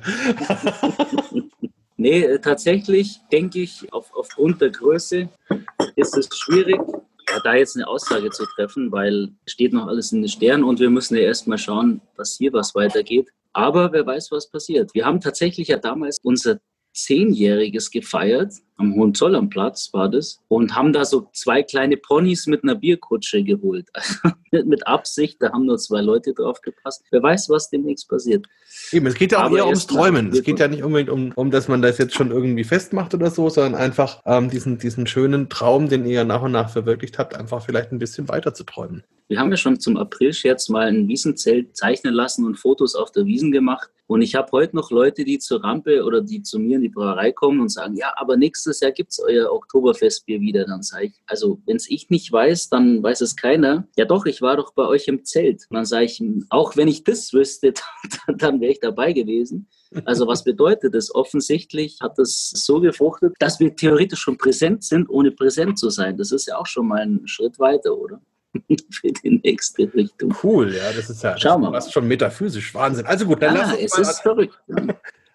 (laughs) nee, tatsächlich denke ich, auf, aufgrund der Größe ist es schwierig, da jetzt eine Aussage zu treffen, weil steht noch alles in den Sternen und wir müssen ja erstmal schauen, dass hier was weitergeht. Aber wer weiß, was passiert. Wir haben tatsächlich ja damals unser Zehnjähriges gefeiert. Am Hohenzollernplatz war das. Und haben da so zwei kleine Ponys mit einer Bierkutsche geholt. Also (laughs) mit Absicht, da haben nur zwei Leute drauf gepasst. Wer weiß, was demnächst passiert. Eben, es geht ja auch eher ums Träumen. Es geht ja nicht unbedingt um, um, dass man das jetzt schon irgendwie festmacht oder so, sondern einfach ähm, diesen, diesen schönen Traum, den ihr nach und nach verwirklicht habt, einfach vielleicht ein bisschen weiter zu träumen. Wir haben ja schon zum April-Scherz mal ein Wiesenzelt zeichnen lassen und Fotos auf der Wiesen gemacht. Und ich habe heute noch Leute, die zur Rampe oder die zu mir in die Brauerei kommen und sagen, ja, aber nächstes Jahr gibt es euer Oktoberfestbier wieder. Dann sage ich, also wenn es ich nicht weiß, dann weiß es keiner. Ja doch, ich war doch bei euch im Zelt. Und dann sage ich, auch wenn ich das wüsste, (laughs) dann, dann wäre ich dabei gewesen. Also was bedeutet das? Offensichtlich hat das so gefruchtet, dass wir theoretisch schon präsent sind, ohne präsent zu sein. Das ist ja auch schon mal ein Schritt weiter, oder? (laughs) für die nächste Richtung. Cool, ja, das ist ja das ist schon metaphysisch Wahnsinn. Also gut, dann ja, lass uns es mal ist verrückt.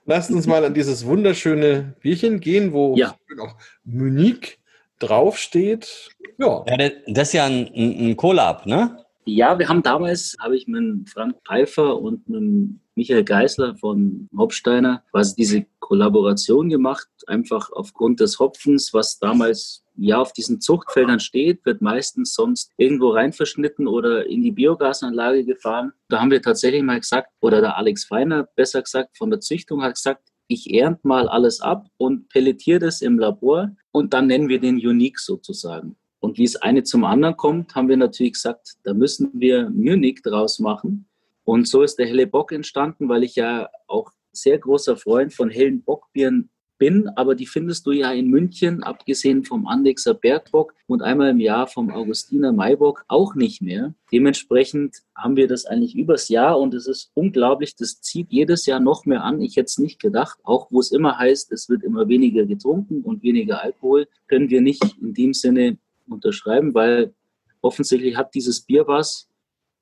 Lasst uns mal an dieses wunderschöne Bierchen gehen, wo ja. auch Munich draufsteht. Ja. ja das ist ja ein, ein Collab, ne? Ja, wir haben damals, habe ich mit Frank Pfeiffer und mit Michael Geisler von Hopsteiner quasi diese Kollaboration gemacht, einfach aufgrund des Hopfens, was damals ja auf diesen Zuchtfeldern steht, wird meistens sonst irgendwo rein verschnitten oder in die Biogasanlage gefahren. Da haben wir tatsächlich mal gesagt, oder der Alex Feiner besser gesagt von der Züchtung hat gesagt, ich ernt mal alles ab und pelletiere das im Labor und dann nennen wir den Unique sozusagen. Und wie es eine zum anderen kommt, haben wir natürlich gesagt, da müssen wir Munich draus machen. Und so ist der helle Bock entstanden, weil ich ja auch sehr großer Freund von hellen Bockbieren bin, aber die findest du ja in München, abgesehen vom Andexer Bergbock und einmal im Jahr vom Augustiner Maibock auch nicht mehr. Dementsprechend haben wir das eigentlich übers Jahr und es ist unglaublich, das zieht jedes Jahr noch mehr an. Ich hätte es nicht gedacht, auch wo es immer heißt, es wird immer weniger getrunken und weniger Alkohol, können wir nicht in dem Sinne unterschreiben, weil offensichtlich hat dieses Bier was,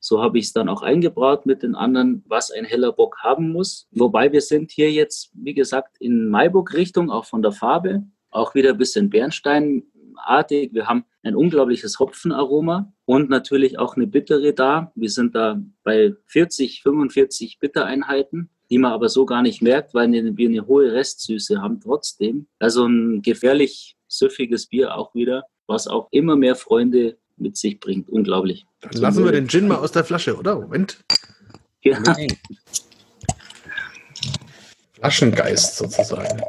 so habe ich es dann auch eingebraut mit den anderen, was ein heller Bock haben muss. Wobei wir sind hier jetzt, wie gesagt, in Maiburg-Richtung, auch von der Farbe, auch wieder ein bisschen Bernsteinartig. Wir haben ein unglaubliches Hopfenaroma und natürlich auch eine Bittere da. Wir sind da bei 40, 45 Bittereinheiten, die man aber so gar nicht merkt, weil wir eine hohe Restsüße haben trotzdem. Also ein gefährlich süffiges Bier auch wieder, was auch immer mehr Freunde mit sich bringt. Unglaublich. Dann lassen wir den Gin mal aus der Flasche, oder? Moment. Ja. (laughs) Flaschengeist sozusagen.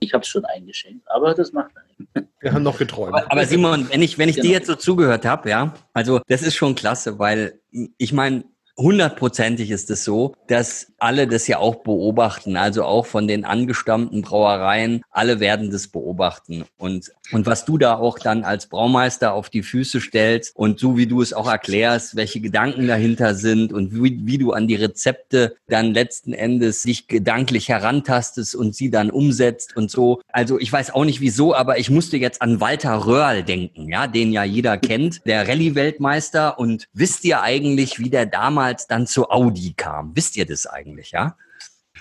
Ich habe es schon eingeschenkt, aber das macht er nicht. (laughs) Wir haben noch geträumt. Aber, aber Simon, wenn ich, wenn ich Genau. dir jetzt so zugehört habe, ja, also das ist schon klasse, weil ich meine, hundertprozentig ist es so, dass alle das ja auch beobachten, also auch von den angestammten Brauereien, alle werden das beobachten. Und, und was du da auch dann als Braumeister auf die Füße stellst und so wie du es auch erklärst, welche Gedanken dahinter sind und wie, wie du an die Rezepte dann letzten Endes sich gedanklich herantastest und sie dann umsetzt und so. Also ich weiß auch nicht wieso, aber ich musste jetzt an Walter Röhrl denken, ja, den ja jeder kennt, der Rallye-Weltmeister. Und wisst ihr eigentlich, wie der damals dann zu Audi kam? Wisst ihr das eigentlich, ja?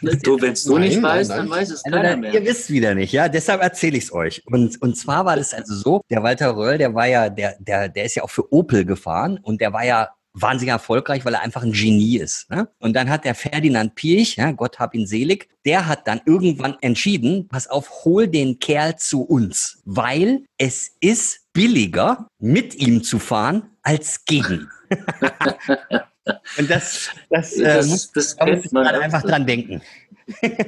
Du, wenn es du nicht weißt, dann weiß es Also, keiner mehr. Ihr wisst wieder nicht, ja. Deshalb erzähle ich es euch. Und, und zwar war das also so, der Walter Röll, der war ja, der, der, der ist ja auch für Opel gefahren und der war ja wahnsinnig erfolgreich, weil er einfach ein Genie ist. Ne? Und dann hat der Ferdinand Piech, ja, Gott hab ihn selig, der hat dann irgendwann entschieden, pass auf, hol den Kerl zu uns, weil es ist billiger, mit ihm zu fahren, als gegen. (laughs) Und das, das, äh, Das- muss, das da muss man einfach dran denken. (laughs)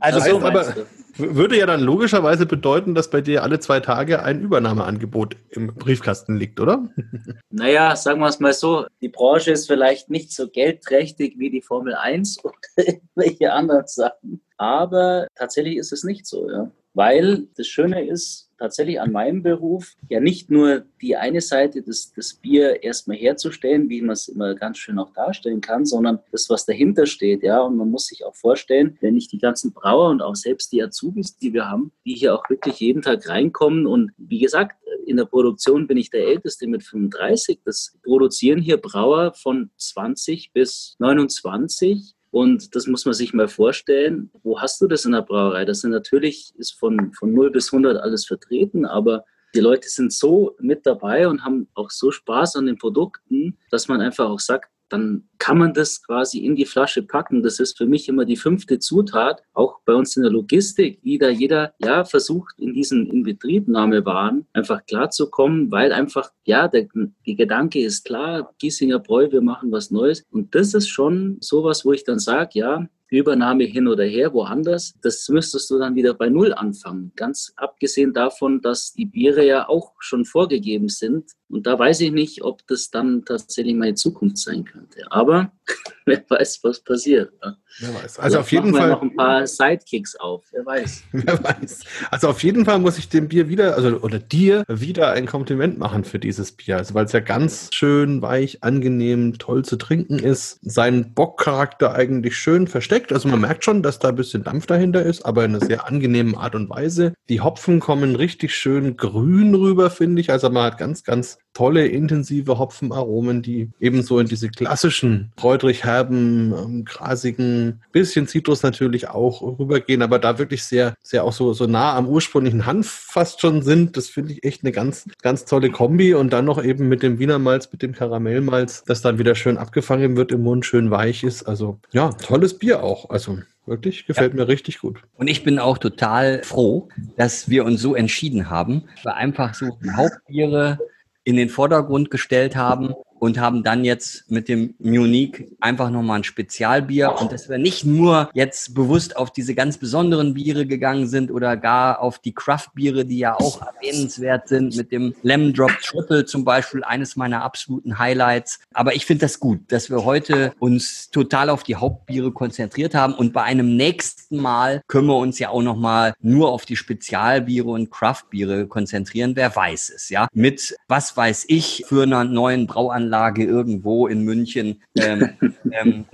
Also so, aber- Würde ja dann logischerweise bedeuten, dass bei dir alle zwei Tage ein Übernahmeangebot im Briefkasten liegt, oder? (laughs) Naja, sagen wir es mal so, die Branche ist vielleicht nicht so geldträchtig wie die Formel 1 (laughs) oder irgendwelche anderen Sachen. Aber tatsächlich ist es nicht so, ja. Weil das Schöne ist, tatsächlich an meinem Beruf, ja nicht nur die eine Seite, das, das Bier erstmal herzustellen, wie man es immer ganz schön auch darstellen kann, sondern das, was dahinter steht, ja. Und man muss sich auch vorstellen, wenn ich die ganzen Brauer und auch selbst die Azubis, die wir haben, die hier auch wirklich jeden Tag reinkommen und wie gesagt, in der Produktion bin ich der Älteste mit 35. Das produzieren hier Brauer von 20 bis 29. Und das muss man sich mal vorstellen. Wo hast du das in der Brauerei? Das sind natürlich, ist von, von 0 bis 100 alles vertreten, aber die Leute sind so mit dabei und haben auch so Spaß an den Produkten, dass man einfach auch sagt, dann kann man das quasi in die Flasche packen. Das ist für mich immer die fünfte Zutat, auch bei uns in der Logistik, wie da jeder ja versucht, in diesen Inbetriebnahmewaren einfach klarzukommen, weil einfach, ja, der, die Gedanke ist klar, Giesinger Bräu, wir machen was Neues. Und das ist schon sowas, wo ich dann sage, ja, Übernahme hin oder her, woanders, das müsstest du dann wieder bei Null anfangen. Ganz abgesehen davon, dass die Biere ja auch schon vorgegeben sind. Und da weiß ich nicht, ob das dann tatsächlich meine Zukunft sein könnte. Aber (laughs) wer weiß, was passiert. Ja. Wer weiß. Also auf jeden Fall. noch ein paar Sidekicks auf, wer weiß. (laughs) Wer weiß. Also auf jeden Fall muss ich dem Bier wieder, also oder dir wieder ein Kompliment machen für dieses Bier. Also weil es ja ganz schön weich, angenehm, toll zu trinken ist. Seinen Bockcharakter eigentlich schön versteckt. Also man merkt schon, dass da ein bisschen Dampf dahinter ist, aber in einer sehr angenehmen Art und Weise. Die Hopfen kommen richtig schön grün rüber, finde ich. Also man hat ganz, ganz tolle, intensive Hopfenaromen, die ebenso in diese klassischen, kräutrig herben, ähm, grasigen, bisschen Zitrus natürlich auch rübergehen, aber da wirklich sehr, sehr auch so, so nah am ursprünglichen Hanf fast schon sind. Das finde ich echt eine ganz, ganz tolle Kombi und dann noch eben mit dem Wiener Malz, mit dem Karamellmalz, das dann wieder schön abgefangen wird im Mund, schön weich ist. Also ja, tolles Bier auch. Also wirklich gefällt mir richtig gut. Und ich bin auch total froh, dass wir uns so entschieden haben, weil einfach so Hauptbiere in den Vordergrund gestellt haben und haben dann jetzt mit dem Munich einfach nochmal ein Spezialbier und dass wir nicht nur jetzt bewusst auf diese ganz besonderen Biere gegangen sind oder gar auf die Craft-Biere, die ja auch erwähnenswert sind, mit dem Lemon Drop Triple zum Beispiel, eines meiner absoluten Highlights. Aber ich finde das gut, dass wir heute uns total auf die Hauptbiere konzentriert haben und bei einem nächsten Mal können wir uns ja auch nochmal nur auf die Spezialbiere und Craft-Biere konzentrieren. Wer weiß es, ja? Mit, was weiß ich, für einer neuen Brauanlage irgendwo in München. Ähm, (laughs) ähm,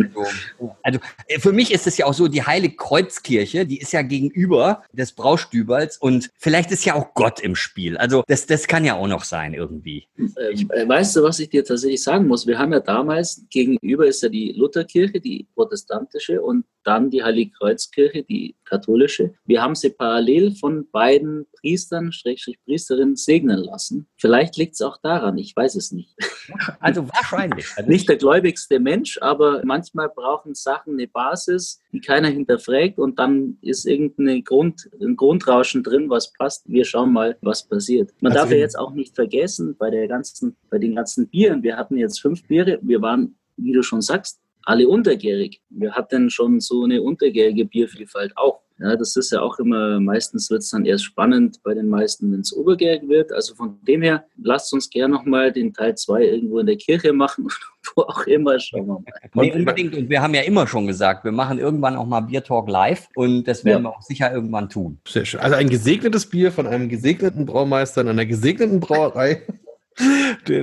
so. Also äh, für mich ist es ja auch so, die Heilige Kreuzkirche, die ist ja gegenüber des Braustüberls und vielleicht ist ja auch Gott im Spiel. Also das, das kann ja auch noch sein irgendwie. Ähm, äh, weißt du, was ich dir tatsächlich sagen muss? Wir haben ja damals, gegenüber ist ja die Lutherkirche, die protestantische und dann die Heilige Kreuzkirche, die katholische. Wir haben sie parallel von beiden Priestern, Schrägstrich Priesterinnen segnen lassen. Vielleicht liegt es auch daran, ich weiß es nicht. (laughs) Also wahrscheinlich. (laughs) Nicht der gläubigste Mensch, aber manchmal brauchen Sachen eine Basis, die keiner hinterfragt und dann ist irgendein Grund, ein Grundrauschen drin, was passt. Wir schauen mal, was passiert. Man also darf ja jetzt auch nicht vergessen, bei der ganzen, bei den ganzen Bieren, wir hatten jetzt fünf Biere, wir waren, wie du schon sagst, alle untergärig. Wir hatten schon so eine untergärige Biervielfalt auch. Ja, das ist ja auch immer, meistens wird es dann erst spannend bei den meisten, wenn es obergärig wird. Also von dem her, lasst uns gerne nochmal den Teil 2 irgendwo in der Kirche machen, (laughs) wo auch immer, schauen wir mal. Nee, unbedingt. Und wir haben ja immer schon gesagt, wir machen irgendwann auch mal Bier Talk live und das werden ja. wir auch sicher irgendwann tun. Sehr schön. Also ein gesegnetes Bier von einem gesegneten Braumeister in einer gesegneten Brauerei.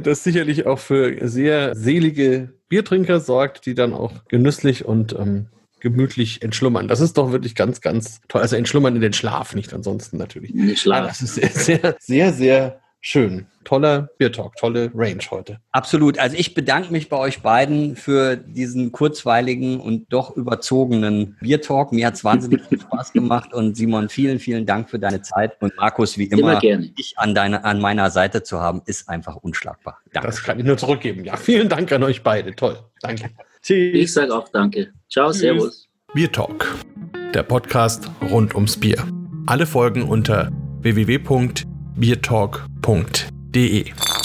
Das sicherlich auch für sehr selige Biertrinker sorgt, die dann auch genüsslich und ähm, gemütlich entschlummern. Das ist doch wirklich ganz, ganz toll. Also entschlummern in den Schlaf, nicht ansonsten natürlich. Nicht Schlaf. Aber das ist sehr, sehr, sehr, sehr schön. Toller Beer Talk, tolle Range heute. Absolut. Also ich bedanke mich bei euch beiden für diesen kurzweiligen und doch überzogenen Bier Talk. Mir hat es wahnsinnig viel Spaß gemacht und Simon, vielen, vielen Dank für deine Zeit und Markus, wie immer, immer dich an, deine, an meiner Seite zu haben, ist einfach unschlagbar. Danke. Das kann ich nur zurückgeben. Ja, vielen Dank an euch beide. Toll. Danke. Tschüss. Ich sage auch danke. Ciao, Tschüss. Servus. Bier Talk, der Podcast rund ums Bier. Alle Folgen unter www.biertalk.de.